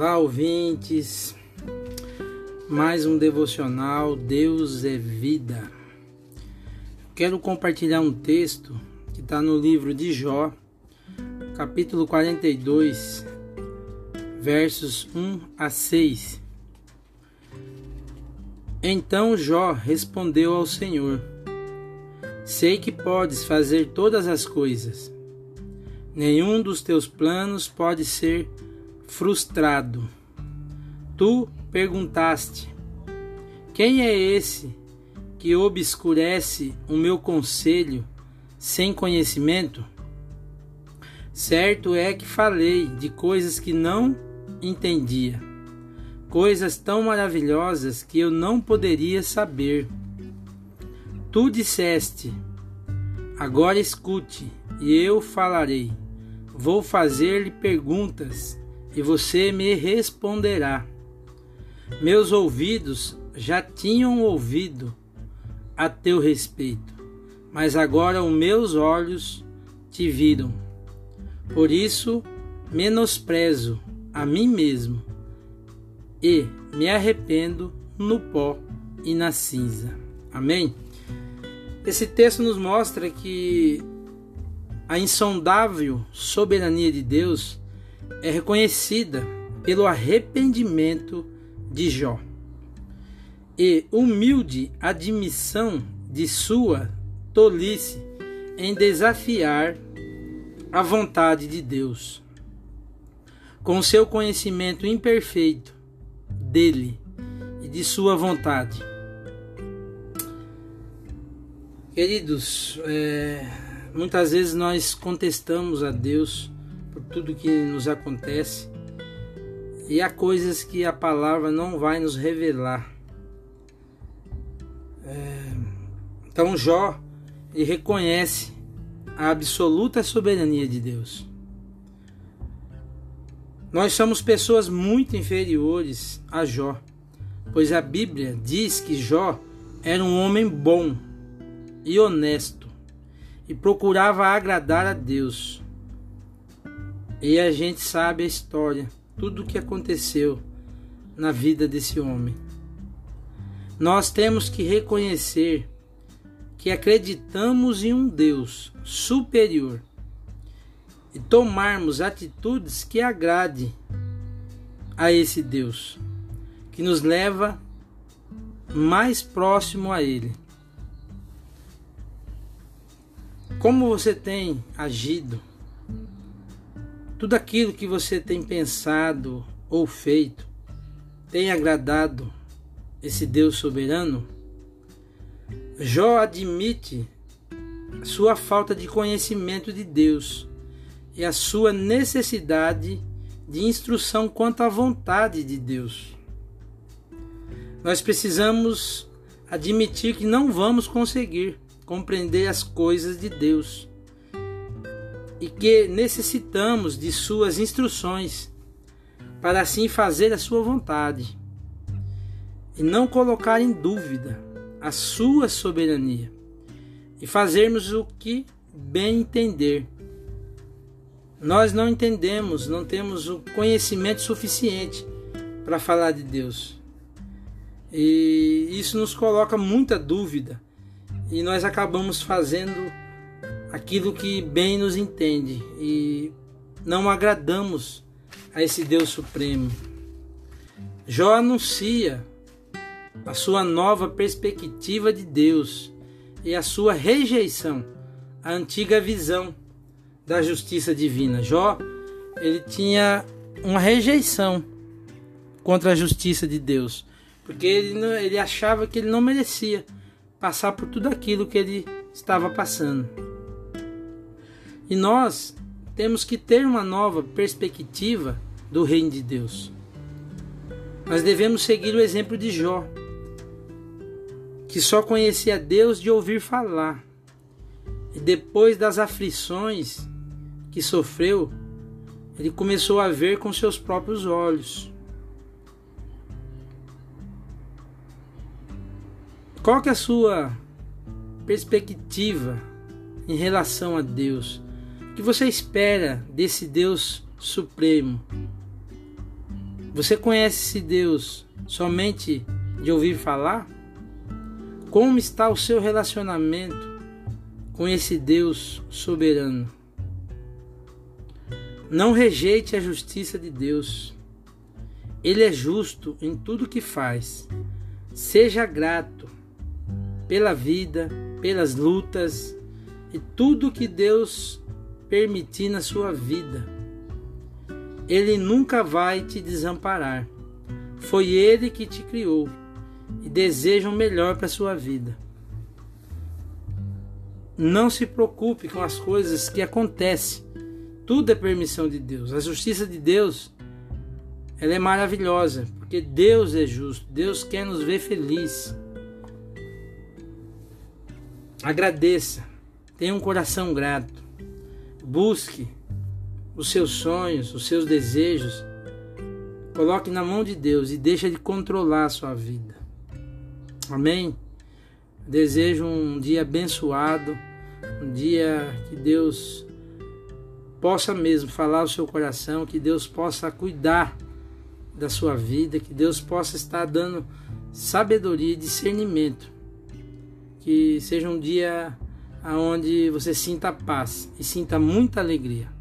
Olá, ouvintes. Mais um devocional Deus é vida. Quero compartilhar um texto que está no livro de Jó, capítulo 42, versos 1 a 6. Então Jó respondeu ao Senhor: Sei que podes fazer todas as coisas. Nenhum dos teus planos pode ser frustrado. Tu perguntaste: Quem é esse que obscurece o meu conselho sem conhecimento? Certo é que falei de coisas que não entendia, coisas tão maravilhosas que eu não poderia saber. Tu disseste: Agora escute, e eu falarei. Vou fazer-lhe perguntas e você me responderá. Meus ouvidos já tinham ouvido a teu respeito, mas agora os meus olhos te viram. Por isso, menosprezo a mim mesmo e me arrependo no pó e na cinza. Amém? Esse texto nos mostra que a insondável soberania de Deus é reconhecida pelo arrependimento de Jó e humilde admissão de sua tolice em desafiar a vontade de Deus. Com seu conhecimento imperfeito dele e de sua vontade. Queridos, é, muitas vezes nós contestamos a Deus tudo que nos acontece. E há coisas que a palavra não vai nos revelar. É, então Jó ele reconhece a absoluta soberania de Deus. Nós somos pessoas muito inferiores a Jó, pois a Bíblia diz que Jó era um homem bom e honesto e procurava agradar a Deus. E a gente sabe a história, tudo o que aconteceu na vida desse homem. Nós temos que reconhecer que acreditamos em um Deus superior e tomarmos atitudes que agrade a esse Deus, que nos leva mais próximo a Ele. Como você tem agido tudo aquilo que você tem pensado ou feito tem agradado esse Deus soberano? Jó admite sua falta de conhecimento de Deus e a sua necessidade de instrução quanto à vontade de Deus. Nós precisamos admitir que não vamos conseguir compreender as coisas de Deus e que necessitamos de suas instruções para assim fazer a sua vontade e não colocar em dúvida a sua soberania e fazermos o que bem entender. Nós não entendemos, não temos o conhecimento suficiente para falar de Deus. E isso nos coloca muita dúvida e nós acabamos fazendo aquilo que bem nos entende e não agradamos a esse Deus Supremo. Jó anuncia a sua nova perspectiva de Deus e a sua rejeição à antiga visão da justiça divina. Jó, ele tinha uma rejeição contra a justiça de Deus, porque ele, ele achava que ele não merecia passar por tudo aquilo que ele estava passando. E nós temos que ter uma nova perspectiva do reino de Deus. Nós devemos seguir o exemplo de Jó, que só conhecia Deus de ouvir falar. E depois das aflições que sofreu, ele começou a ver com seus próprios olhos. Qual que é a sua perspectiva em relação a Deus? Que você espera desse Deus supremo, Você conhece esse Deus somente de ouvir falar? Como está o seu relacionamento com esse Deus soberano? Não rejeite a justiça de Deus. Ele é justo em tudo que faz. Seja grato pela vida, pelas lutas e tudo que Deus permitir na sua vida. Ele nunca vai te desamparar. Foi Ele que te criou e deseja o melhor para a sua vida. Não se preocupe com as coisas que acontecem. Tudo é permissão de Deus. A justiça de Deus ela é maravilhosa, porque Deus é justo. Deus quer nos ver felizes. Agradeça. Tenha um coração grato. Busque os seus sonhos, os seus desejos. Coloque na mão de Deus e deixa de controlar a sua vida. Amém? Desejo um dia abençoado, um dia que Deus possa mesmo falar o seu coração, que Deus possa cuidar da sua vida, que Deus possa estar dando sabedoria e discernimento. Que seja um dia onde você sinta paz e sinta muita alegria.